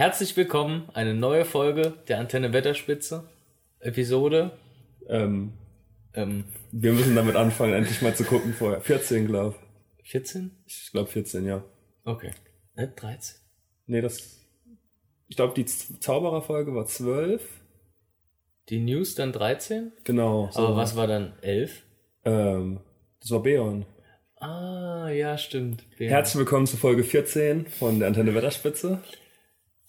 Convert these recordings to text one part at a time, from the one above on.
Herzlich willkommen, eine neue Folge der Antenne Wetterspitze. Episode. Ähm, Ähm, wir müssen damit anfangen, endlich mal zu gucken vorher. 14, glaube 14? ich. Ich glaube 14, ja. Okay. Ne, 13. Nee, das. Ich glaube, die Zaubererfolge war 12. Die News dann 13? Genau. So. Aber was war dann 11? Ähm, das war Beon. Ah, ja, stimmt. Ja. Herzlich willkommen zu Folge 14 von der Antenne Wetterspitze.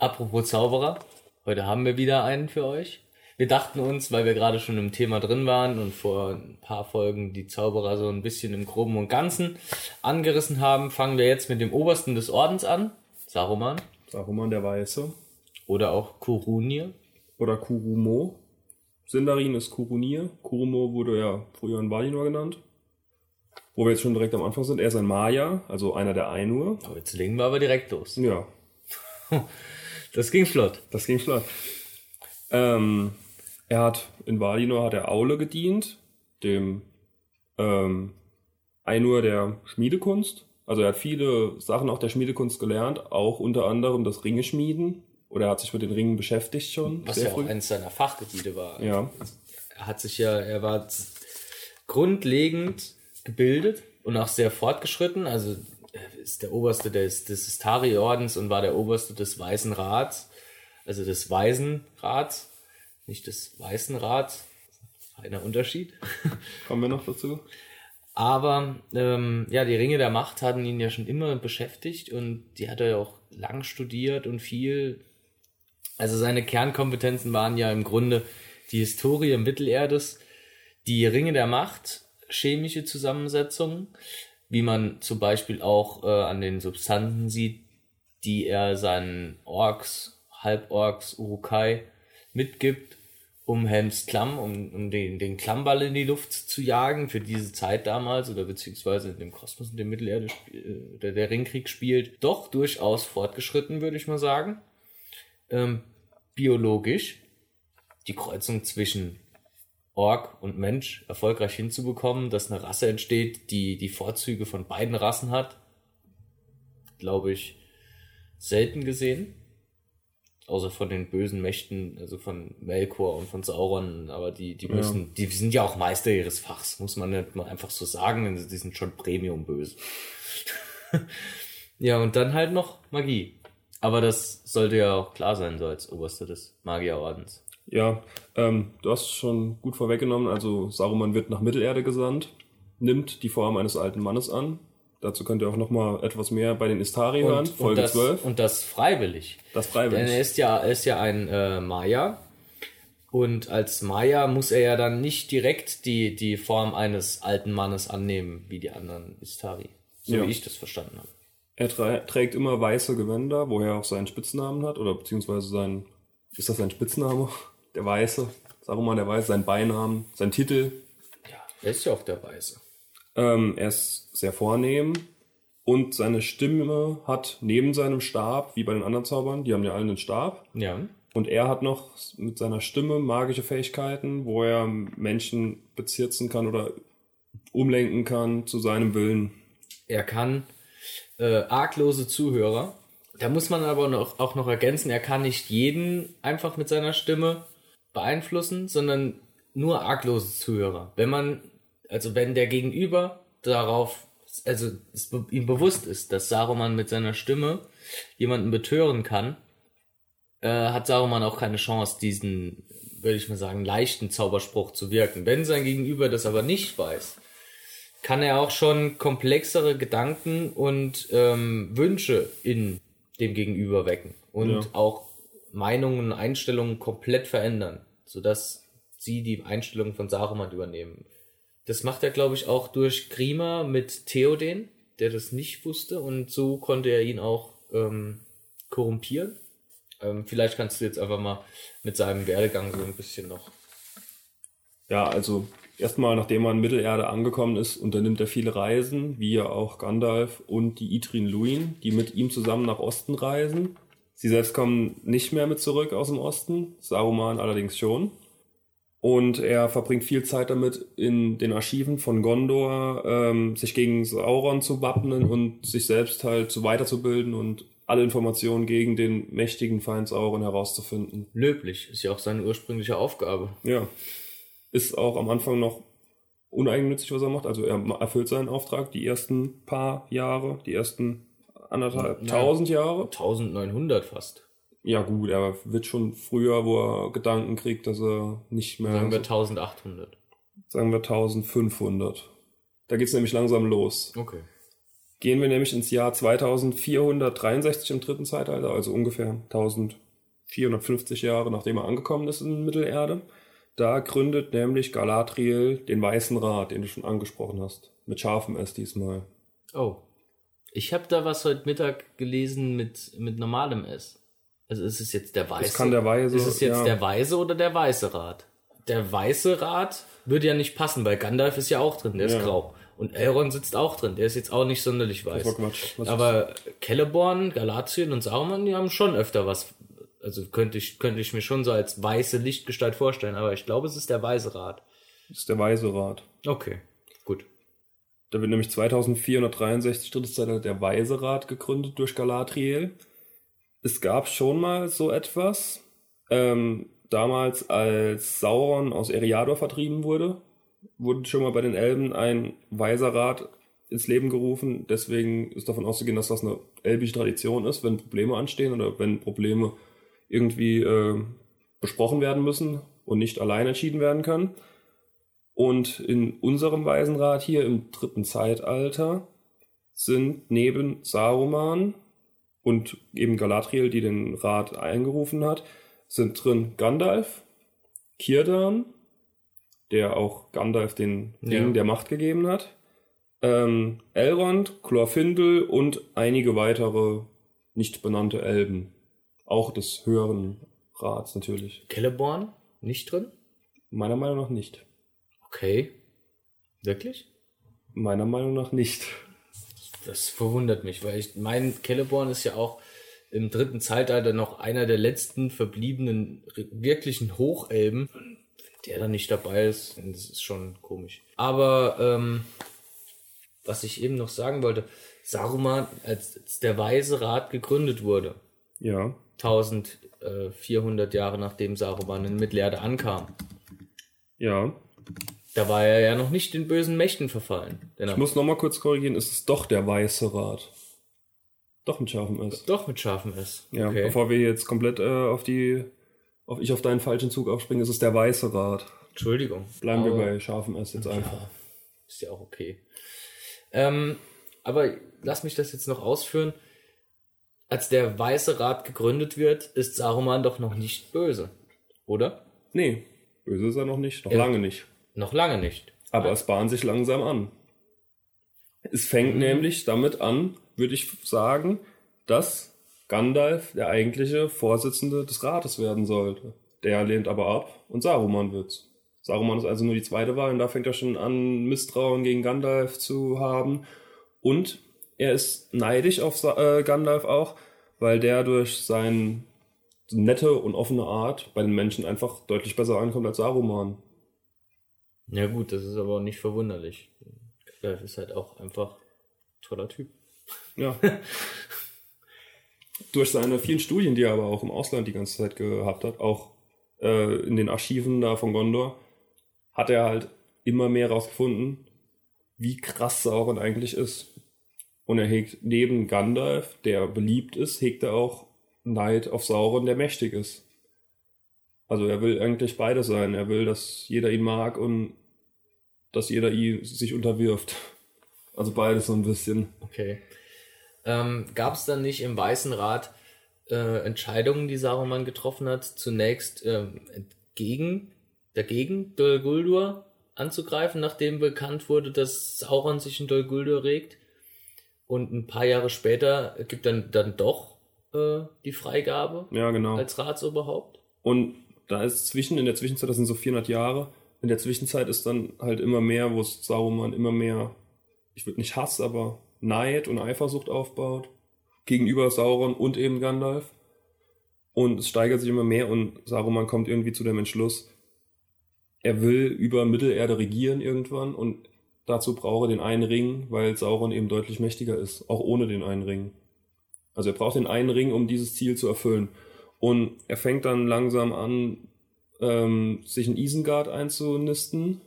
Apropos Zauberer, heute haben wir wieder einen für euch. Wir dachten uns, weil wir gerade schon im Thema drin waren und vor ein paar Folgen die Zauberer so ein bisschen im Groben und Ganzen angerissen haben, fangen wir jetzt mit dem Obersten des Ordens an, Saruman Saruman der Weiße. oder auch Kurunir. Oder Kurumo. Sindarin ist Kurunir. Kurumo wurde ja früher in Valinor genannt. Wo wir jetzt schon direkt am Anfang sind. Er ist ein Maya, also einer der Ainur. Aber jetzt legen wir aber direkt los. Ja, Das ging flott. Das ging flott. Ähm, er hat in Valinor hat er Aule gedient, dem ähm, Einur der Schmiedekunst. Also er hat viele Sachen auch der Schmiedekunst gelernt, auch unter anderem das Ringeschmieden. Oder er hat sich mit den Ringen beschäftigt schon. Was ja auch früh. eines seiner Fachgebiete war. Ja, Er hat sich ja, er war grundlegend gebildet und auch sehr fortgeschritten. Also ist der Oberste des, des Istari-Ordens und war der Oberste des Weißen Rats, also des Weisen Rats, nicht des Weißen Rats. Feiner Unterschied. kommen wir noch dazu. Aber ähm, ja, die Ringe der Macht hatten ihn ja schon immer beschäftigt und die hat er ja auch lang studiert und viel. Also seine Kernkompetenzen waren ja im Grunde die Historie Mittelerdes, die Ringe der Macht, chemische Zusammensetzungen, wie man zum Beispiel auch äh, an den Substanzen sieht, die er seinen Orks, Halborks, Urukai mitgibt, um Helms Klamm, um, um den, den Klammball in die Luft zu jagen, für diese Zeit damals, oder beziehungsweise in dem Kosmos, in dem Mittelerde äh, der, der Ringkrieg spielt, doch durchaus fortgeschritten, würde ich mal sagen. Ähm, biologisch die Kreuzung zwischen Ork und Mensch erfolgreich hinzubekommen, dass eine Rasse entsteht, die die Vorzüge von beiden Rassen hat, glaube ich, selten gesehen. Außer von den bösen Mächten, also von Melkor und von Sauron, aber die, die müssen, die sind ja auch Meister ihres Fachs, muss man nicht mal einfach so sagen, also die sind schon Premium böse. ja, und dann halt noch Magie. Aber das sollte ja auch klar sein, so als Oberste des Magierordens. Ja, ähm, du hast es schon gut vorweggenommen. Also Saruman wird nach Mittelerde gesandt, nimmt die Form eines alten Mannes an. Dazu könnt ihr auch noch mal etwas mehr bei den Istari hören, und, Folge das, 12. und das freiwillig. Das Denn freiwillig. er ist ja, er ist ja ein äh, Maya. Und als Maya muss er ja dann nicht direkt die, die Form eines alten Mannes annehmen, wie die anderen Istari. So Ja. wie ich das verstanden habe. Er trä- trägt immer weiße Gewänder, wo er auch seinen Spitznamen hat, oder beziehungsweise sein, ist das sein Spitzname? Der Weiße, Saruman der Weiße, sein Beinamen, sein Titel. Ja, er ist ja auch der Weiße. Ähm, er ist sehr vornehm und seine Stimme hat neben seinem Stab, wie bei den anderen Zaubern, die haben ja alle einen Stab, Ja. und er hat noch mit seiner Stimme magische Fähigkeiten, wo er Menschen bezirzen kann oder umlenken kann zu seinem Willen. Er kann äh, arglose Zuhörer. Da muss man aber noch, auch noch ergänzen, er kann nicht jeden einfach mit seiner Stimme beeinflussen, sondern nur arglose Zuhörer. Wenn man, also wenn der Gegenüber darauf, also ihm bewusst ist, dass Saruman mit seiner Stimme jemanden betören kann, äh, hat Saruman auch keine Chance, diesen, würde ich mal sagen, leichten Zauberspruch zu wirken. Wenn sein Gegenüber das aber nicht weiß, kann er auch schon komplexere Gedanken und ähm, Wünsche in dem Gegenüber wecken und Ja. auch Meinungen und Einstellungen komplett verändern, sodass sie die Einstellung von Saruman übernehmen. Das macht er, glaube ich, auch durch Grima mit Theoden, der das nicht wusste und so konnte er ihn auch ähm, korrumpieren. Ähm, vielleicht kannst du jetzt einfach mal mit seinem Werdegang so ein bisschen noch. Ja, also erstmal, nachdem er in Mittelerde angekommen ist, unternimmt er viele Reisen, wie ja auch Gandalf und die Idrin Luin, die mit ihm zusammen nach Osten reisen. Sie selbst kommen nicht mehr mit zurück aus dem Osten, Saruman allerdings schon. Und er verbringt viel Zeit damit, in den Archiven von Gondor ähm, sich gegen Sauron zu wappnen und sich selbst halt zu weiterzubilden und alle Informationen gegen den mächtigen Feind Sauron herauszufinden. Löblich, ist ja auch seine ursprüngliche Aufgabe. Ja. Ist auch am Anfang noch uneigennützig, was er macht. Also er erfüllt seinen Auftrag die ersten paar Jahre, die ersten anderthalb, tausend Jahre. 1900 fast. Ja gut, er wird schon früher, wo er Gedanken kriegt, dass er nicht mehr, Sagen wir so, 1800. sagen wir 1500. Da geht's nämlich langsam los. Okay. Gehen wir nämlich ins Jahr 2463 im dritten Zeitalter, also ungefähr 1450 Jahre nachdem er angekommen ist in Mittelerde. Da gründet nämlich Galadriel den Weißen Rat, den du schon angesprochen hast. Mit scharfem S diesmal. Oh. Ich habe da was heute Mittag gelesen mit, mit normalem S. Also ist es jetzt der Weiße? Das kann der Weise. ist es jetzt ja, der Weiße oder der Weiße Rat? Der Weiße Rat würde ja nicht passen, weil Gandalf ist ja auch drin, der ist Ja. grau. Und Elrond sitzt auch drin, der ist jetzt auch nicht sonderlich weiß. Aber Celeborn, Galatien und Saruman, die haben schon öfter was. Also könnte ich, könnte ich mir schon so als weiße Lichtgestalt vorstellen, aber ich glaube, es ist der Weiße Rat. Das ist der Weise Rat. Okay. Da wird nämlich 2463 drittes Zeitalter der Weise Rat gegründet durch Galadriel. Es gab schon mal so etwas. Ähm, damals, als Sauron aus Eriador vertrieben wurde, wurde schon mal bei den Elben ein Weiser Rat ins Leben gerufen. Deswegen ist davon auszugehen, dass das eine elbische Tradition ist, wenn Probleme anstehen oder wenn Probleme irgendwie äh, besprochen werden müssen und nicht allein entschieden werden können. Und in unserem Waisenrat hier im dritten Zeitalter sind neben Saruman und eben Galadriel, die den Rat eingerufen hat, sind drin Gandalf, Kirdan, der auch Gandalf den Ring Ja. der Macht gegeben hat, ähm, Elrond, Glorfindel und einige weitere nicht benannte Elben. Auch des höheren Rats natürlich. Celeborn nicht drin? Meiner Meinung nach nicht. Okay. Wirklich? Meiner Meinung nach nicht. Das verwundert mich, weil ich mein Celeborn ist ja auch im dritten Zeitalter noch einer der letzten verbliebenen wirklichen Hochelben. Wenn Der da nicht dabei ist, das ist schon komisch. Aber ähm, was ich eben noch sagen wollte, Saruman, als, als der Weise Rat gegründet wurde, Ja. 1400 Jahre nachdem Saruman in Mittelerde ankam, Ja. Da war er ja noch nicht den bösen Mächten verfallen. Er Ich muss nochmal kurz korrigieren, es ist doch der Weiße Rat. Doch mit scharfem S. doch mit scharfem S. Ja, okay. bevor wir jetzt komplett äh, auf die, auf ich auf deinen falschen Zug aufspringen, ist es der Weiße Rat. Entschuldigung. Bleiben wir bei scharfem S jetzt einfach. Ja, ist ja auch okay. Ähm, aber lass mich das jetzt noch ausführen. Als der Weiße Rat gegründet wird, ist Saruman doch noch nicht böse. Oder? Nee, böse ist er noch nicht, noch Ja. lange nicht. Noch lange nicht. Aber es bahnt sich langsam an. Es fängt Mhm. nämlich damit an, würde ich sagen, dass Gandalf der eigentliche Vorsitzende des Rates werden sollte. Der lehnt aber ab und Saruman wird's. Saruman ist also nur die zweite Wahl und da fängt er schon an, Misstrauen gegen Gandalf zu haben. Und er ist neidisch auf Sa äh, Gandalf auch, weil der durch seine nette und offene Art bei den Menschen einfach deutlich besser ankommt als Saruman. Ja gut, das ist aber auch nicht verwunderlich. Gandalf ist halt auch einfach ein toller Typ. Ja. Durch seine vielen Studien, die er aber auch im Ausland die ganze Zeit gehabt hat, auch äh, in den Archiven da von Gondor, hat er halt immer mehr rausgefunden, wie krass Sauron eigentlich ist. Und er hegt neben Gandalf, der beliebt ist, hegt er auch Neid auf Sauron, der mächtig ist. Also er will eigentlich beides sein. Er will, dass jeder ihn mag und dass jeder ihn sich unterwirft. Also beides so ein bisschen. Okay. Ähm, Gab es dann nicht im Weißen Rat äh, Entscheidungen, die Saruman getroffen hat, zunächst ähm, entgegen, dagegen Dol Guldur anzugreifen, nachdem bekannt wurde, dass Sauron sich in Dol Guldur regt? Und ein paar Jahre später gibt dann, dann doch äh, die Freigabe Ja, genau. als Ratsoberhaupt? Und da ist zwischen, in der Zwischenzeit, das sind so 400 Jahre, in der Zwischenzeit ist dann halt immer mehr, wo es Saruman immer mehr, ich würde nicht Hass, aber Neid und Eifersucht aufbaut. Gegenüber Sauron und eben Gandalf. Und es steigert sich immer mehr und Saruman kommt irgendwie zu dem Entschluss, er will über Mittelerde regieren irgendwann und dazu braucht er den einen Ring, weil Sauron eben deutlich mächtiger ist, auch ohne den einen Ring. Also er braucht den einen Ring, um dieses Ziel zu erfüllen. Und er fängt dann langsam an, ähm, sich in Isengard einzunisten.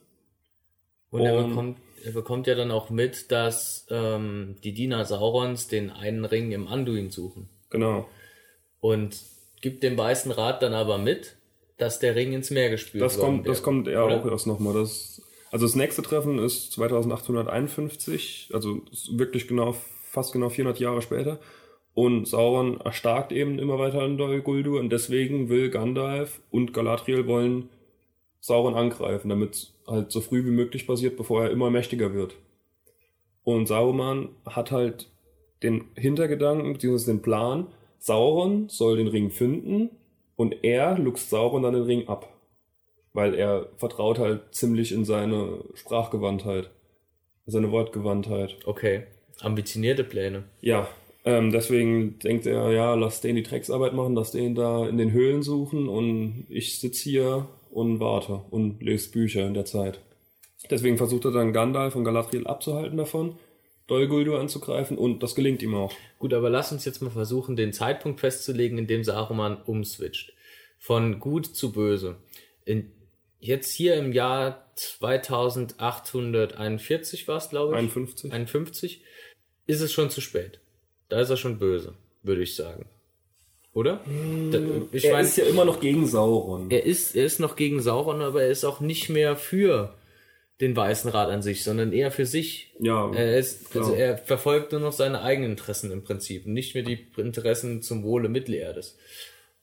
Und, er, bekommt, er bekommt ja dann auch mit, dass ähm, die Diener Saurons den einen Ring im Anduin suchen. Genau. Und gibt dem Weißen Rat dann aber mit, dass der Ring ins Meer gespült Das kommt, das wäre. kommt ja Oder? auch erst nochmal. Das, also das nächste Treffen ist 2851, also wirklich genau, fast genau 400 Jahre später. Und Sauron erstarkt eben immer weiter in Dol Guldur und deswegen will Gandalf und Galadriel wollen Sauron angreifen, damit halt so früh wie möglich passiert, bevor er immer mächtiger wird. Und Saruman hat halt den Hintergedanken bzw. den Plan, Sauron soll den Ring finden und er luchst Sauron dann den Ring ab. Weil er vertraut halt ziemlich in seine Sprachgewandtheit, seine Wortgewandtheit. Okay. Ambitionierte Pläne. Ja, ähm, deswegen denkt er, ja, lass den die Drecksarbeit machen, lass den da in den Höhlen suchen und ich sitze hier und warte und lese Bücher in der Zeit. Deswegen versucht er dann Gandalf und Galadriel abzuhalten davon, Dol Guldur anzugreifen und das gelingt ihm auch. Gut, aber lass uns jetzt mal versuchen, den Zeitpunkt festzulegen, in dem Saruman umswitcht. Von gut zu böse. In, jetzt hier im Jahr 2841 war es, glaube ich. 51. 51 ist es schon zu spät. Da ist er schon böse, würde ich sagen. Oder? Da, ich er mein, ist ja immer noch gegen Sauron. er ist, er ist noch gegen Sauron, aber er ist auch nicht mehr für den Weißen Rat an sich, sondern eher für sich. ja, Er ist, also er verfolgt nur noch seine eigenen Interessen im Prinzip, nicht mehr die Interessen zum Wohle Mittelerdes.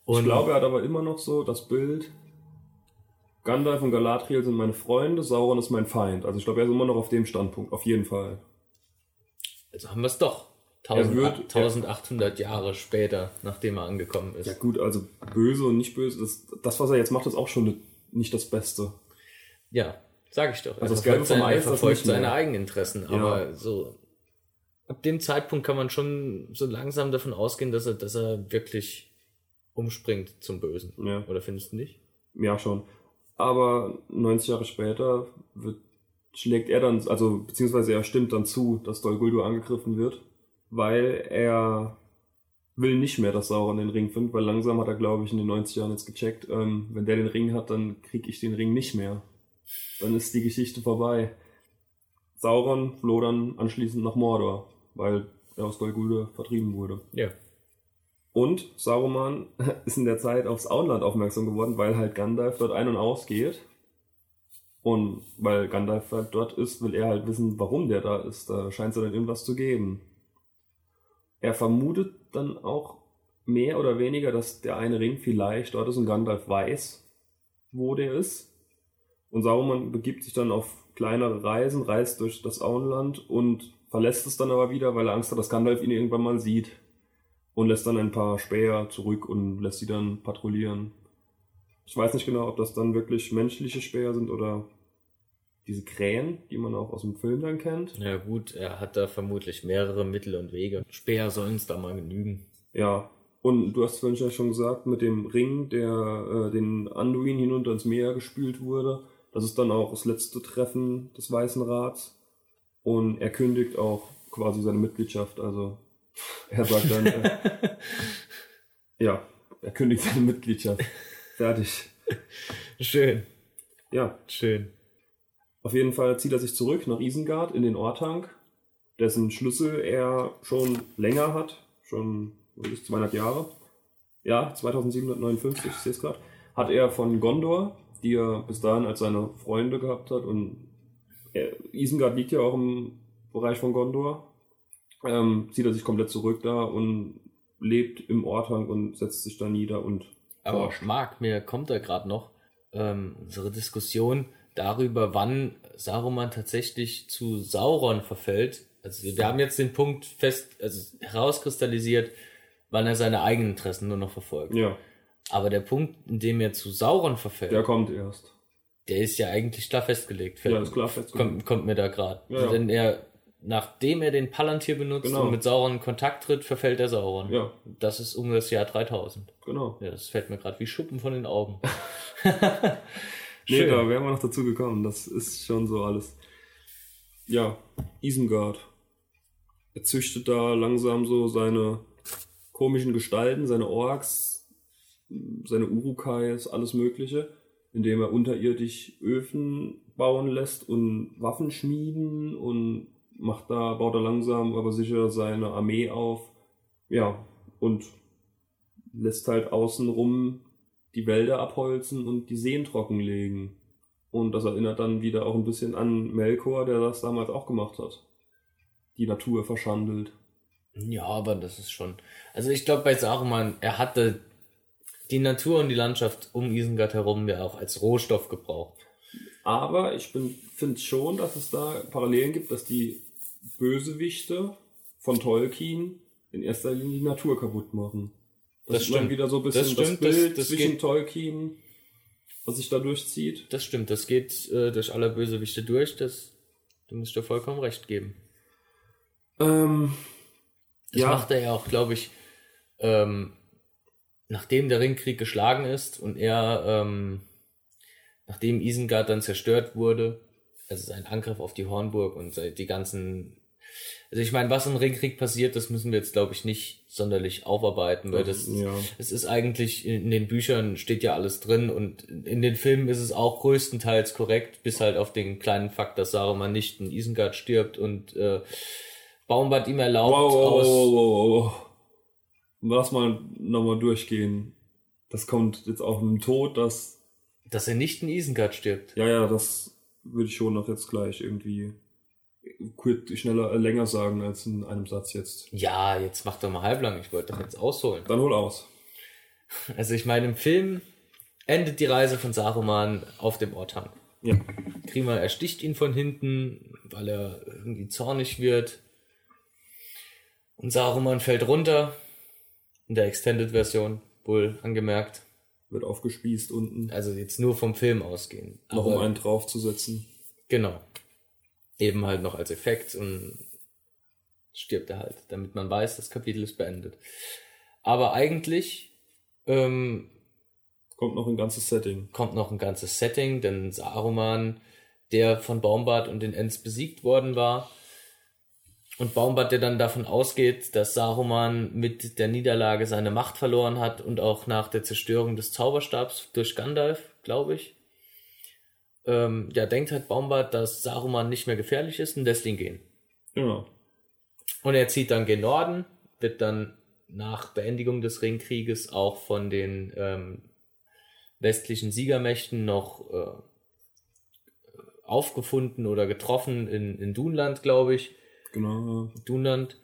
Und ich glaube, er hat aber immer noch so das Bild, Gandalf und Galadriel sind meine Freunde, Sauron ist mein Feind. Also ich glaube, er ist immer noch auf dem Standpunkt, auf jeden Fall. also haben wir es doch. Er 1000, wird- 1800 Jahre später, nachdem er angekommen ist. Ja gut, also böse und nicht böse, das, das was er jetzt macht, ist auch schon nicht das Beste. Ja, sag ich doch. Er Also das verfolgt seine, Ei er verfolgt seine eigenen Interessen, Ja. aber so ab dem Zeitpunkt kann man schon so langsam davon ausgehen, dass er, dass er wirklich umspringt zum Bösen. Ja. Oder findest du nicht? Ja, schon. Aber 90 Jahre später wird, schlägt er dann, also beziehungsweise er stimmt dann zu, dass Dol Guldur angegriffen wird, weil er will nicht mehr, dass Sauron den Ring findet, weil langsam hat er, glaube ich, in den 90 Jahren jetzt gecheckt, ähm, wenn der den Ring hat, dann krieg ich den Ring nicht mehr. Dann ist die Geschichte vorbei. Sauron floh dann anschließend nach Mordor, weil er aus Dol Guldur vertrieben wurde. Ja. Und Saruman ist in der Zeit aufs Auenland aufmerksam geworden, weil halt Gandalf dort ein- und ausgeht. Und weil Gandalf halt dort ist, will er halt wissen, warum der da ist. Da scheint es dann irgendwas zu geben. Er vermutet dann auch mehr oder weniger, dass der eine Ring vielleicht dort ist und Gandalf weiß, wo der ist. Und Saruman begibt sich dann auf kleinere Reisen, reist durch das Auenland und verlässt es dann aber wieder, weil er Angst hat, dass Gandalf ihn irgendwann mal sieht und lässt dann ein paar Späher zurück und lässt sie dann patrouillieren. Ich weiß nicht genau, ob das dann wirklich menschliche Späher sind oder diese Krähen, die man auch aus dem Film dann kennt. Ja gut, er hat da vermutlich mehrere Mittel und Wege. Speer sollen es da mal genügen. Ja. Und du hast vorhin ja schon gesagt, mit dem Ring, der äh, den Anduin hinunter ins Meer gespült wurde. Das ist dann auch das letzte Treffen des Weißen Rats. Und er kündigt auch quasi seine Mitgliedschaft. Also er sagt dann, äh, ja, er kündigt seine Mitgliedschaft. Fertig. Schön, Ja, schön. Auf jeden Fall zieht er sich zurück nach Isengard in den Ortank, dessen Schlüssel er schon länger hat, schon wirklich 200 Jahre. Ja, 2759, ich sehe es gerade. Hat er von Gondor, die er bis dahin als seine Freunde gehabt hat. Und er, Isengard liegt ja auch im Bereich von Gondor. Ähm, zieht er sich komplett zurück da und lebt im Ortank und setzt sich da nieder und Aber. Marc, mir kommt da gerade noch ähm, unsere Diskussion darüber, wann Saruman tatsächlich zu Sauron verfällt. Also wir haben jetzt den Punkt fest, also herauskristallisiert, wann er seine eigenen Interessen nur noch verfolgt. Ja, Aber der Punkt, in dem er zu Sauron verfällt, der der, kommt erst. ist ja eigentlich klar festgelegt. Fällt- Ja, ist klar festgelegt. kommt, kommt mir da gerade. Ja, ja. Denn er, nachdem er den Palantir benutzt Genau. und mit Sauron in Kontakt tritt, verfällt er Sauron. Ja, Das ist um das Jahr 3000. genau. Ja, das fällt mir gerade wie Schuppen von den Augen. Nee, Schön. da wären wir noch dazu gekommen. Das ist schon so alles. Ja, Isengard. Er züchtet da langsam so seine komischen Gestalten, seine Orks, seine Urukais, alles Mögliche, indem er unterirdisch Öfen bauen lässt und Waffen schmieden und macht da, baut er langsam, aber sicher seine Armee auf. Ja, und lässt halt außenrum die Wälder abholzen und die Seen trockenlegen. Und das erinnert dann wieder auch ein bisschen an Melkor, der das damals auch gemacht hat. Die Natur verschandelt. Ja, aber das ist schon. Also ich glaube bei Saruman, er hatte die Natur und die Landschaft um Isengard herum ja auch als Rohstoff gebraucht. Aber ich finde schon, dass es da Parallelen gibt, dass die Bösewichte von Tolkien in erster Linie die Natur kaputt machen. Das, stimmt. wieder so ein bisschen das, stimmt, das Bild das, das zwischen geht, Tolkien, was sich da durchzieht. Das stimmt, das geht äh, durch alle Bösewichte durch, das, du musst dir vollkommen recht geben. Ähm, das ja. macht er ja auch, glaube ich, ähm, nachdem der Ringkrieg geschlagen ist und er, ähm, nachdem Isengard dann zerstört wurde, also sein Angriff auf die Hornburg und die ganzen also ich meine, was im Ringkrieg passiert, das müssen wir jetzt, glaube ich, nicht sonderlich aufarbeiten, weil das, ja. es ist eigentlich, in den Büchern steht ja alles drin und in den Filmen ist es auch größtenteils korrekt, bis halt auf den kleinen Fakt, dass Saruman nicht in Isengard stirbt und äh, Baumbart ihm erlaubt wow, wow, aus... Wow, wow, wow. Lass mal nochmal durchgehen. Das kommt jetzt auch im Tod, dass... Dass er nicht in Isengard stirbt. Ja, ja, das würde ich schon noch jetzt gleich irgendwie kurz, schneller, äh, länger sagen als in einem Satz jetzt. Ja, jetzt mach doch mal halblang. Ich wollte doch jetzt ausholen. Dann hol aus. Also ich meine, im Film endet die Reise von Saruman auf dem Orthang. Ja. Grima ersticht ihn von hinten, weil er irgendwie zornig wird. Und Saruman fällt runter. In der Extended-Version, wohl angemerkt. Wird aufgespießt unten. Also jetzt nur vom Film ausgehen. Noch um einen draufzusetzen. Genau eben halt noch als Effekt und stirbt er halt, damit man weiß, das Kapitel ist beendet. Aber eigentlich ähm, kommt noch ein ganzes Setting. Kommt noch ein ganzes Setting, denn Saruman, der von Baumbart und den Ents besiegt worden war, und Baumbart, der dann davon ausgeht, dass Saruman mit der Niederlage seine Macht verloren hat und auch nach der Zerstörung des Zauberstabs durch Gandalf, glaube ich, ähm, ja, denkt halt Baumbart, dass Saruman nicht mehr gefährlich ist und lässt ihn gehen. Genau. Und er zieht dann gen Norden, wird dann nach Beendigung des Ringkrieges auch von den ähm, westlichen Siegermächten noch äh, aufgefunden oder getroffen in, in Dunland, glaube ich. Genau. Dunland.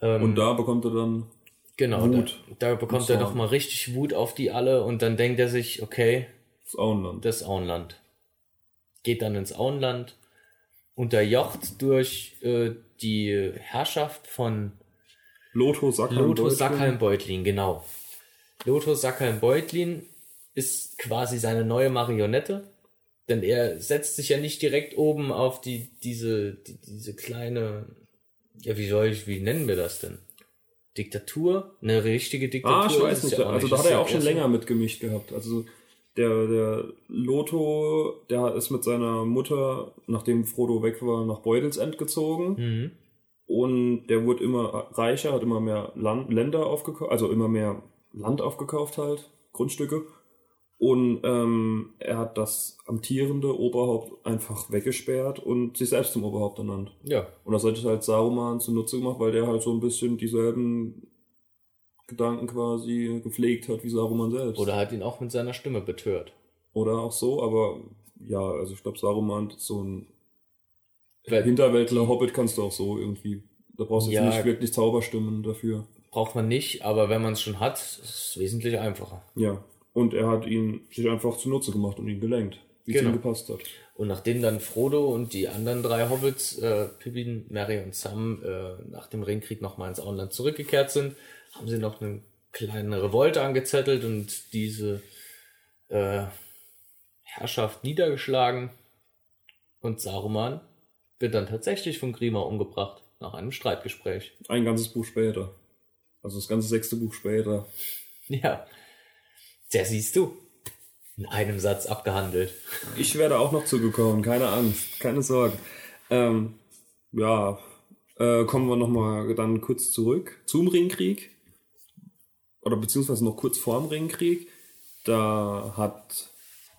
Ähm, und da bekommt er dann genau, Wut. Da, da bekommt er doch mal richtig Wut auf die alle und dann denkt er sich, okay, das Auenland. Das Auenland geht dann ins Auenland, unterjocht durch äh, die Herrschaft von Lotho Sackheim Lotho Sackheim Beutlin, genau. Lotho Sackheim Beutlin ist quasi seine neue Marionette, denn er setzt sich ja nicht direkt oben auf die diese die, diese kleine ja wie soll ich wie nennen wir das denn? Diktatur, eine richtige Diktatur. Ah, ich weiß nicht. Ja also da hat er auch schon länger mitgemischt gehabt. Also der, der Loto, der ist mit seiner Mutter, nachdem Frodo weg war, nach Beutelsend gezogen. Mhm. Und der wurde immer reicher, hat immer mehr Land, Länder aufgekauft, also immer mehr Land aufgekauft halt, Grundstücke. Und ähm, er hat das amtierende Oberhaupt einfach weggesperrt und sich selbst zum Oberhaupt ernannt. Ja. Und das hat sich halt Saruman zunutze gemacht, weil der halt so ein bisschen dieselben Gedanken quasi gepflegt hat wie Saruman selbst. Oder hat ihn auch mit seiner Stimme betört. Oder auch so, aber ja, also ich glaube, Saruman ist so ein Weil, Hinterwäldler, Hobbit kannst du auch so irgendwie. Da brauchst du ja, jetzt nicht wirklich Zauberstimmen dafür. Braucht man nicht, aber wenn man es schon hat, ist es wesentlich einfacher. Ja, und er hat ihn sich einfach zunutze gemacht und ihn gelenkt, wie genau. es ihm gepasst hat. Und nachdem dann Frodo und die anderen drei Hobbits, äh, Pippin, Merry und Sam, äh, nach dem Ringkrieg nochmal ins Auenland zurückgekehrt sind, haben sie noch eine kleine Revolte angezettelt und diese äh, Herrschaft niedergeschlagen. Und Saruman wird dann tatsächlich von Grima umgebracht nach einem Streitgespräch. Ein ganzes Buch später. Also das ganze sechste Buch später. Ja. Der siehst du. In einem Satz abgehandelt. Ich werde auch noch zugekommen, keine Angst, keine Sorgen. Ähm, ja, äh, kommen wir nochmal dann kurz zurück zum Ringkrieg oder beziehungsweise noch kurz vorm Ringkrieg, da hat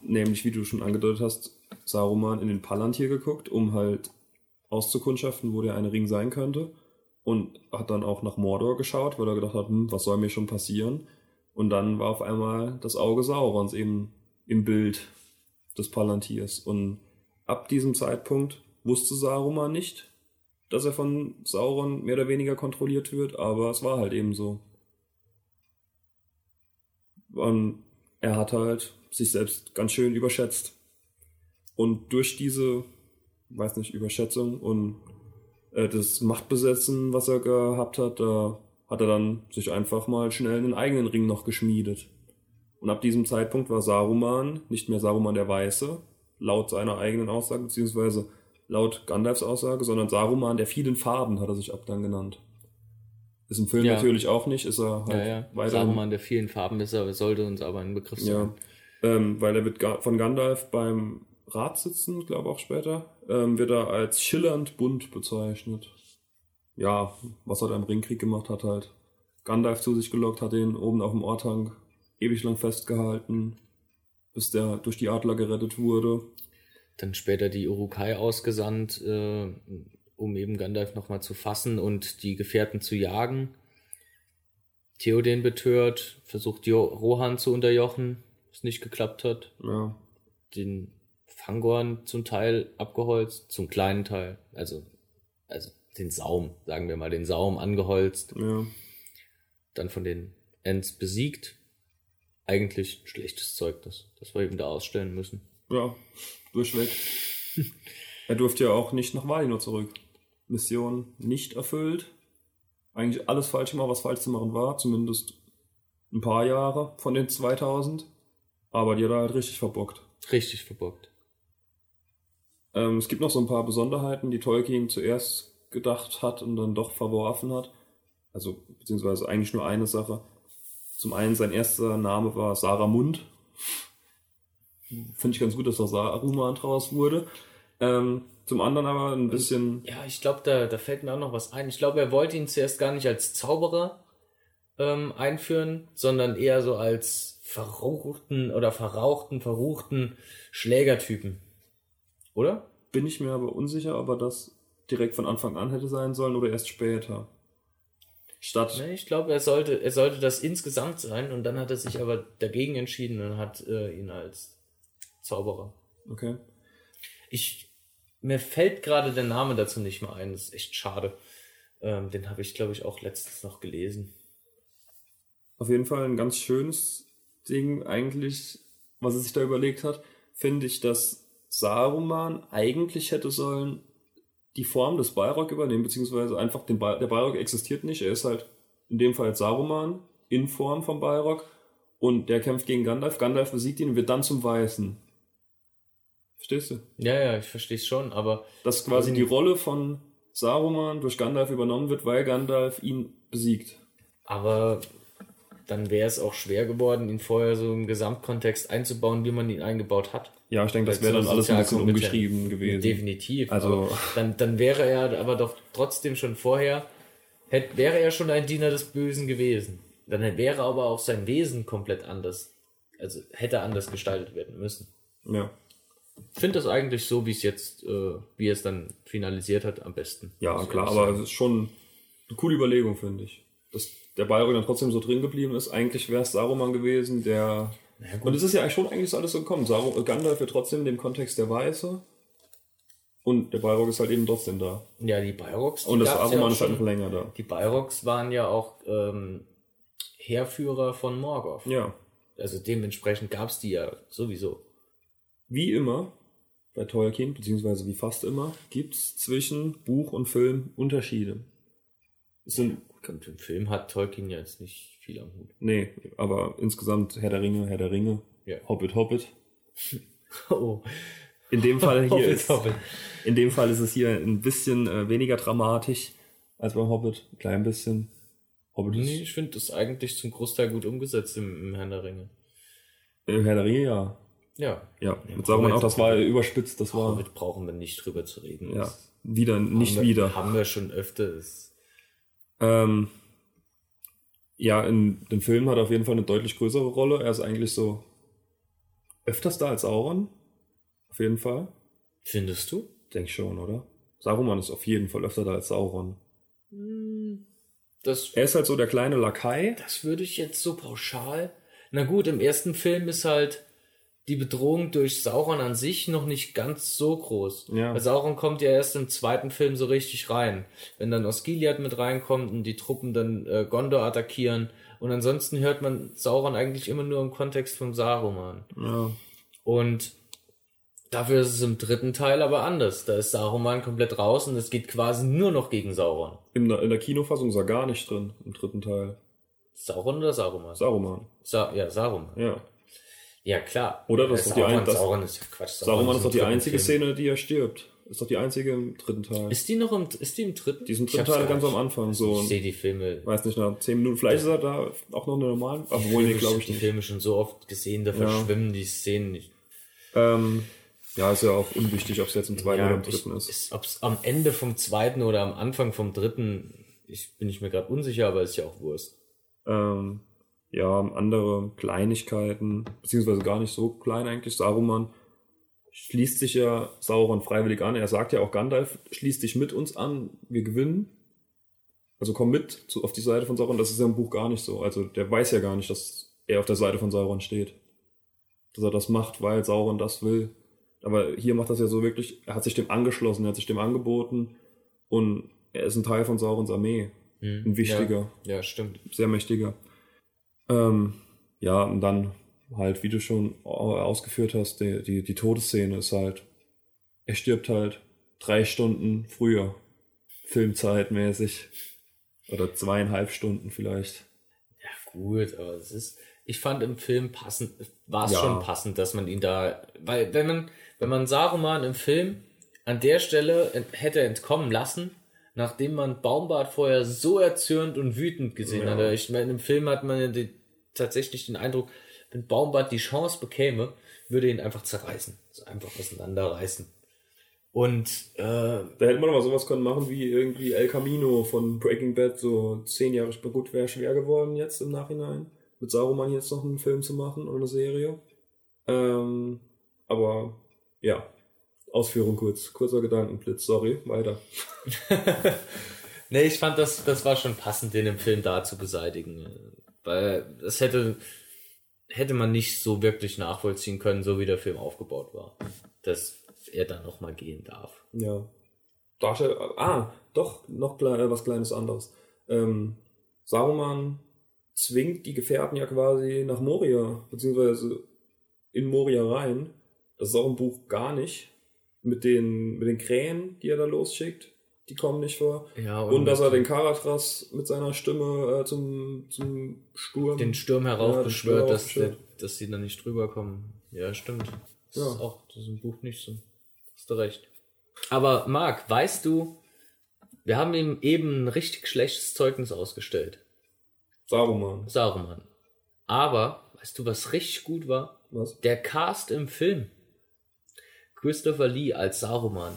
nämlich, wie du schon angedeutet hast, Saruman in den Palantir geguckt, um halt auszukundschaften, wo der eine Ring sein könnte. Und hat dann auch nach Mordor geschaut, weil er gedacht hat, hm, was soll mir schon passieren? Und dann war auf einmal das Auge Saurons eben im Bild des Palantirs. Und ab diesem Zeitpunkt wusste Saruman nicht, dass er von Sauron mehr oder weniger kontrolliert wird, aber es war halt eben so. Und er hat halt sich selbst ganz schön überschätzt. Und durch diese, weiß nicht, Überschätzung und äh, das Machtbesetzen, was er gehabt hat, da hat er dann sich einfach mal schnell einen eigenen Ring noch geschmiedet. Und ab diesem Zeitpunkt war Saruman nicht mehr Saruman der Weiße, laut seiner eigenen Aussage, beziehungsweise laut Gandalfs Aussage, sondern Saruman der vielen Farben hat er sich ab dann genannt. Ist im Film Ja. natürlich auch nicht, ist er halt Ja, ja. weiterhin Saruman der vielen Farben ist er, sollte uns aber ein Begriff sein. Ja, ähm, weil er wird von Gandalf beim Rat sitzen, glaube auch später, ähm, wird er als schillernd bunt bezeichnet. Ja, was er da im Ringkrieg gemacht hat, halt Gandalf zu sich gelockt, hat ihn oben auf dem Ortank ewig lang festgehalten, bis der durch die Adler gerettet wurde. Dann später die Urukai ausgesandt, äh, um eben Gandalf nochmal zu fassen und die Gefährten zu jagen. Theoden betört, versucht jo Rohan zu unterjochen, was nicht geklappt hat. Ja, Den Fangorn zum Teil abgeholzt, zum kleinen Teil, also, also den Saum, sagen wir mal, den Saum angeholzt, ja, dann von den Ents besiegt. Eigentlich schlechtes Zeugnis, das wir eben da ausstellen müssen. ja, durchweg. er durfte ja auch nicht nach Valinor zurück. Mission nicht erfüllt. Eigentlich alles falsch gemacht, was falsch zu machen war. Zumindest ein paar Jahre von den 2000. Aber die hat er halt richtig verbockt. Richtig verbockt. Ähm, es gibt noch so ein paar Besonderheiten, die Tolkien zuerst gedacht hat und dann doch verworfen hat. Also, beziehungsweise eigentlich nur eine Sache. Zum einen, sein erster Name war Saramund. Finde ich ganz gut, dass da Saruman draus wurde. Ähm, zum anderen aber ein bisschen, Ja, ich glaube, da, da fällt mir auch noch was ein. Ich glaube, er wollte ihn zuerst gar nicht als Zauberer ähm, einführen, sondern eher so als verruchten oder verrauchten, verruchten Schlägertypen. Oder? bin ich mir aber unsicher, ob er das direkt von Anfang an hätte sein sollen oder erst später. Statt, Ne, ich glaube, er sollte, er sollte das insgesamt sein und dann hat er sich aber dagegen entschieden und hat äh, ihn als Zauberer. okay. Ich, mir fällt gerade der Name dazu nicht mehr ein, das ist echt schade. Ähm, den habe ich, glaube ich, auch letztens noch gelesen. Auf jeden Fall ein ganz schönes Ding eigentlich, was er sich da überlegt hat, finde ich, dass Saruman eigentlich hätte sollen die Form des Balrog übernehmen, beziehungsweise einfach den Bal der Balrog existiert nicht, er ist halt in dem Fall Saruman in Form vom Balrog und der kämpft gegen Gandalf, Gandalf besiegt ihn und wird dann zum Weißen. Verstehst du? Ja, ja, ich verstehe es schon, aber Dass quasi die Rolle von Saruman durch Gandalf übernommen wird, weil Gandalf ihn besiegt. Aber dann wäre es auch schwer geworden, ihn vorher so im Gesamtkontext einzubauen, wie man ihn eingebaut hat. Ja, ich denke, das wäre dann alles ein bisschen umgeschrieben gewesen. Definitiv. Also- dann, dann wäre er aber doch trotzdem schon vorher, hätte, wäre er schon ein Diener des Bösen gewesen. Dann wäre aber auch sein Wesen komplett anders. Also hätte anders gestaltet werden müssen. Ja. Ich finde das eigentlich so, wie es jetzt, äh, wie es dann finalisiert hat, am besten. Ja, klar, aber es ist schon eine coole Überlegung, finde ich. Dass der Balrog dann trotzdem so drin geblieben ist. Eigentlich wäre es Saruman gewesen, der. Ja. Und es ist ja eigentlich schon eigentlich so alles so gekommen. Saru äh, Gandalf wird trotzdem in dem Kontext der Weiße. Und der Balrog ist halt eben trotzdem da. Ja, die Balrogs. die Und das ja Saruman auch ist halt noch länger da. Die Balrogs waren ja auch ähm, Heerführer von Morgoth. Ja. Also dementsprechend gab es die ja sowieso. Wie immer bei Tolkien, beziehungsweise wie fast immer, gibt es zwischen Buch und Film Unterschiede. Es sind, Und im Film hat Tolkien ja jetzt nicht viel am Hut. nee, aber insgesamt Herr der Ringe, Herr der Ringe, Ja. Hobbit, Hobbit. Oh, In dem Fall hier ist, in dem Fall ist es hier ein bisschen äh, weniger dramatisch als beim Hobbit. Ein klein bisschen. Hobbit ist, Nee, ich finde das eigentlich zum Großteil gut umgesetzt im, im Herrn der Ringe. äh, Herr der Ringe, ja. Ja. Ja, mit Saruman auch, das war überspitzt, das war, Damit brauchen wir nicht drüber zu reden. ja, wieder, nicht haben wir, wieder. Haben wir schon öfters. Ähm, Ja, in den Filmen hat er auf jeden Fall eine deutlich größere Rolle. Er ist eigentlich so öfters da als Sauron. Auf jeden Fall. Findest du? Denk schon, oder? Saruman ist auf jeden Fall öfter da als Sauron. Das, Er ist halt so der kleine Lakai. das würde ich jetzt so pauschal. Na gut, im ersten Film ist halt die Bedrohung durch Sauron an sich noch nicht ganz so groß. Ja. Weil Sauron kommt ja erst im zweiten Film so richtig rein. Wenn dann Osgiliath mit reinkommt und die Truppen dann äh, Gondor attackieren. Und ansonsten hört man Sauron eigentlich immer nur im Kontext von Saruman. Ja. Und dafür ist es im dritten Teil aber anders. Da ist Saruman komplett raus und es geht quasi nur noch gegen Sauron. In der, in der Kinofassung ist er gar nicht drin, im dritten Teil. Sauron oder Saruman? Saruman. Sa ja, Saruman. Ja. Ja, klar. Oder das ist doch die Sauron, ein- das- Sauron ist ja Quatsch. Saruman ist doch die einzige Film. Szene, die er stirbt. Ist doch die einzige im dritten Teil. Ist die noch im, ist die im dritten? Die ist im dritten Teil ganz am. Anfang so. Ich sehe die Filme. Weiß nicht, nach 10 Minuten. Vielleicht ist er da auch noch eine normale. Obwohl, nee, glaube ich die nicht. Filme schon so oft gesehen, da verschwimmen die Szenen nicht. Ähm, ja, ist ja auch unwichtig, ob es jetzt im zweiten oder im dritten ich, ist. ist ob es am Ende vom zweiten oder am Anfang vom dritten, ich bin ich mir gerade unsicher, aber ist ja auch Wurst. Ähm, ja, andere Kleinigkeiten, beziehungsweise gar nicht so klein eigentlich. Saruman schließt sich ja Sauron freiwillig an. Er sagt ja auch, Gandalf schließt dich mit uns an, wir gewinnen. Also komm mit zu, auf die Seite von Sauron. Das ist ja im Buch gar nicht so. Also der weiß ja gar nicht, dass er auf der Seite von Sauron steht. Dass er das macht, weil Sauron das will. Aber hier macht das ja so wirklich, er hat sich dem angeschlossen, er hat sich dem angeboten und er ist ein Teil von Saurons Armee. Ein wichtiger Ja, ja stimmt. sehr mächtiger. Ähm, ja, und dann halt, wie du schon ausgeführt hast, die, die, die Todesszene ist halt, er stirbt halt drei Stunden früher, filmzeitmäßig. Oder zweieinhalb Stunden vielleicht. Ja, gut, aber es ist, ich fand im Film passend, war es Ja. schon passend, dass man ihn da, weil wenn man, wenn man Saruman im Film an der Stelle hätte entkommen lassen, nachdem man Baumbart vorher so erzürnt und wütend gesehen Ja. hatte. Ich meine, im Film hat man ja die, tatsächlich den Eindruck, wenn Baumbart die Chance bekäme, würde ihn einfach zerreißen. Also einfach auseinanderreißen. Und äh, Da hätte man aber sowas können machen wie irgendwie El Camino von Breaking Bad, so zehn Jahre später. Gut, wäre schwer geworden jetzt im Nachhinein, mit Saruman jetzt noch einen Film zu machen oder eine Serie. Ähm, aber ja, Ausführung kurz, kurzer Gedankenblitz, sorry, weiter. Nee, ich fand, das, das war schon passend, den im Film da zu beseitigen. Weil das hätte, hätte man nicht so wirklich nachvollziehen können, so wie der Film aufgebaut war. Dass er da nochmal gehen darf. Ja. Darstell ah, doch, noch klein, äh, was kleines anderes. Ähm, Saruman zwingt die Gefährten ja quasi nach Moria, beziehungsweise in Moria rein. Das ist auch im Buch gar nicht. Mit den, mit den Krähen, die er da losschickt, die kommen nicht vor. Ja, Und dass er den Karatras mit seiner Stimme äh, zum, zum Sturm. den Sturm Ja, heraufbeschwört, Sturm dass, der, dass sie da nicht drüber kommen. Ja, stimmt. Das Ja. ist auch, das ist im Buch nicht so. Hast du recht. Aber Marc, weißt du, wir haben ihm eben ein richtig schlechtes Zeugnis ausgestellt. Saruman. Saruman. Aber, weißt du, was richtig gut war? Was? Der Cast im Film. Christopher Lee als Saruman.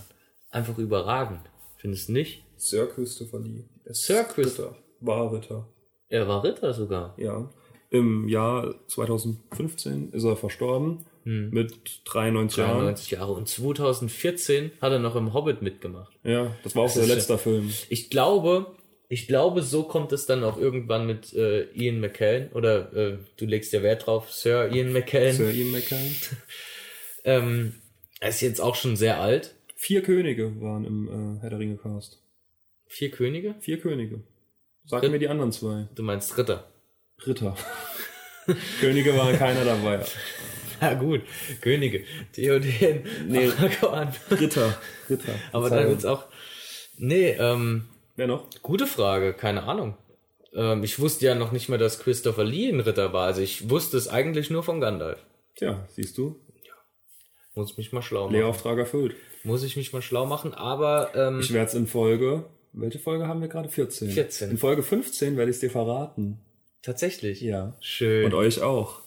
Einfach überragend. Findest du nicht? Sir Christopher Lee. Sir Christ- Ritter. War Ritter. Er war Ritter sogar. Ja. Im Jahr 2015 ist er verstorben. Mit 93 Jahren. 93 Jahre. Und 2014 hat er noch im Hobbit mitgemacht. Ja, das war auch Das der ist letzte Film. Ich glaube, ich glaube, so kommt es dann auch irgendwann mit äh, Ian McKellen. Oder äh, du legst ja Wert drauf, Sir Ian McKellen. Sir Ian McKellen. Ähm, er ist jetzt auch schon sehr alt. Vier Könige waren im äh, Herr der Ringe Cast. Vier Könige? Vier Könige. Sag Ritt- mir die anderen zwei. Du meinst Ritter. Ritter. Könige waren keiner dabei. Ja gut, Könige. Theoden, nee. Ritter. Ritter. Aber dann wird's auch. Nee, ähm, Wer noch? gute Frage, keine Ahnung. Ähm, ich wusste ja noch nicht mal, dass Christopher Lee ein Ritter war. Also ich wusste es eigentlich nur von Gandalf. Tja, siehst du. Muss mich mal schlau machen. Lehrauftrag erfüllt. Muss ich mich mal schlau machen, aber ähm, Ich werde es in Folge. Welche Folge haben wir gerade? 14. 14. In Folge 15 werde ich es dir verraten. tatsächlich. Ja. Schön. Und euch auch.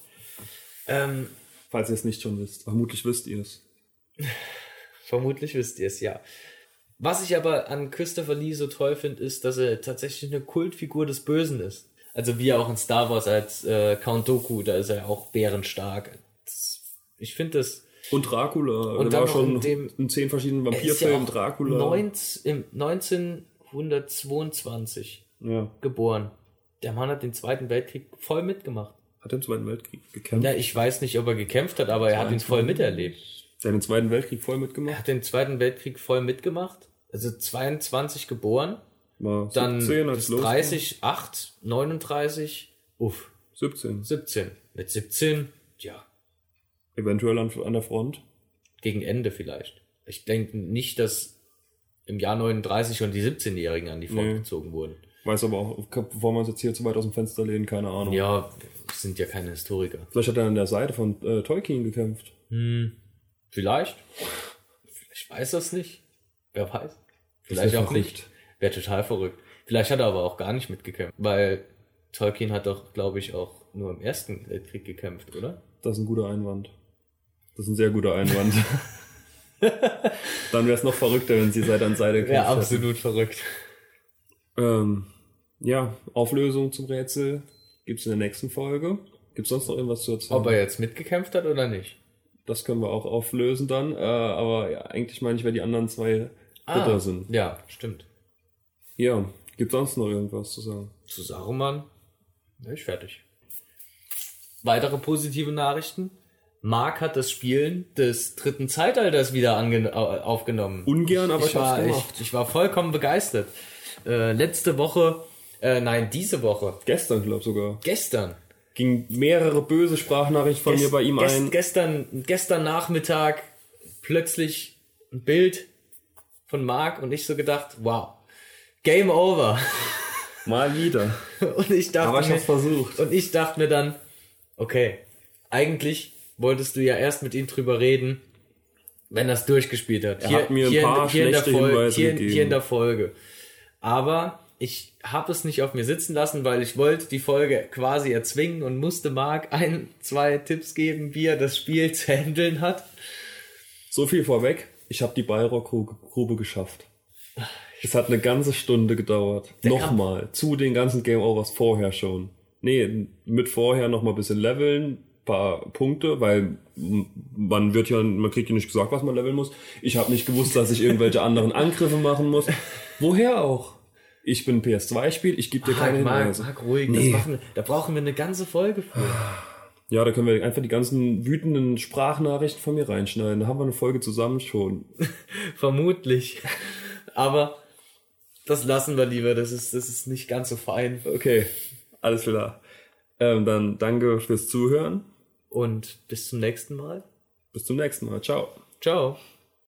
Ähm, Falls ihr es nicht schon wisst. Vermutlich wisst ihr es. Vermutlich wisst ihr es, ja. Was ich aber an Christopher Lee so toll finde, ist, dass er tatsächlich eine Kultfigur des Bösen ist. Also wie auch in Star Wars als äh, Count Doku, da ist er auch bärenstark. Das, ich finde das. Und Dracula. Und dann war schon in dem- in zehn verschiedenen er ja Vampirfilmen. auch Dracula. 19, im 1922 Ja. geboren. Der Mann hat den Zweiten Weltkrieg voll mitgemacht. Hat im Zweiten Weltkrieg gekämpft. Ja, ich weiß nicht, ob er gekämpft hat, aber er hat ihn voll miterlebt. Hat den Zweiten Weltkrieg voll Er mitgemacht. hat den Zweiten Weltkrieg voll mitgemacht. Also 22 geboren, War dann 17 als bis los. 30, 8, 39, uff, 17. 17. Mit 17, ja, Eventuell an, an der Front. gegen Ende vielleicht. Ich denke nicht, dass im Jahr 39 schon die 17-Jährigen an die Front Nee. gezogen wurden. Weiß aber auch, bevor wir uns jetzt hier zu weit aus dem Fenster lehnen, keine Ahnung. Ja, sind ja keine Historiker. Vielleicht hat er an der Seite von äh, Tolkien gekämpft. Vielleicht. Ich weiß das nicht. Wer weiß. Vielleicht auch nicht. Wäre total verrückt. Vielleicht hat er aber auch gar nicht mitgekämpft. Weil Tolkien hat doch, glaube ich, auch nur im Ersten Weltkrieg gekämpft, oder? Das ist ein guter Einwand. Das ist ein sehr guter Einwand. Dann wäre es noch verrückter, wenn sie Seite an Seite Ja, gekämpft hätten. absolut verrückt. Ähm, ja, Auflösung zum Rätsel gibt's in der nächsten Folge. Gibt's sonst noch irgendwas zu erzählen? Ob er jetzt mitgekämpft hat oder nicht. das können wir auch auflösen dann. Äh, aber ja, eigentlich meine ich, wer die anderen zwei Ritter sind. Ja, stimmt. Ja, gibt's sonst noch irgendwas zu sagen? Zu Saruman bin ich fertig. Weitere positive Nachrichten. Mark hat das Spielen des dritten Zeitalters wieder aufgenommen. Ungern, aber ich, ich, war, ich, ich war vollkommen begeistert. Äh, letzte Woche, äh, nein, diese Woche, Gestern, glaube sogar. gestern. Ging mehrere böse Sprachnachrichten von mir bei ihm gest, ein. Gestern, gestern Nachmittag plötzlich ein Bild von Mark und ich so gedacht, wow, Game over. Mal wieder. Und ich dachte Aber ich mir, hab's versucht. Und ich dachte mir dann, okay, eigentlich wolltest du ja erst mit ihm drüber reden, wenn es durchgespielt hat. Er hat mir ein in- paar hier in der schlechte Folge, Hinweise hier, gegeben. hier in der Folge. Aber ich habe es nicht auf mir sitzen lassen, weil ich wollte die Folge quasi erzwingen und musste Marc ein, zwei Tipps geben, wie er das Spiel zu handeln hat. So viel vorweg. Ich habe die Ballrock-Grube geschafft. Es hat eine ganze Stunde gedauert. Nochmal. Zu den ganzen Game Overs vorher schon. Nee, mit vorher noch mal ein bisschen leveln, paar Punkte, weil man wird ja, man kriegt ja nicht gesagt, was man leveln muss. Ich habe nicht gewusst, dass ich irgendwelche anderen Angriffe machen muss. Woher auch? Ich bin PS2-Spiel, ich gebe dir keine Marc, Marc, Hinweise. Marc, ruhig, Nee. wir, da brauchen wir eine ganze Folge für. Ja, da können wir einfach die ganzen wütenden Sprachnachrichten von mir reinschneiden. Da haben wir eine Folge zusammen schon. Vermutlich. Aber das lassen wir lieber, das ist, das ist nicht ganz so fein. Okay, alles klar. Ähm, dann danke fürs Zuhören. Und bis zum nächsten Mal. Bis zum nächsten Mal. Ciao. Ciao.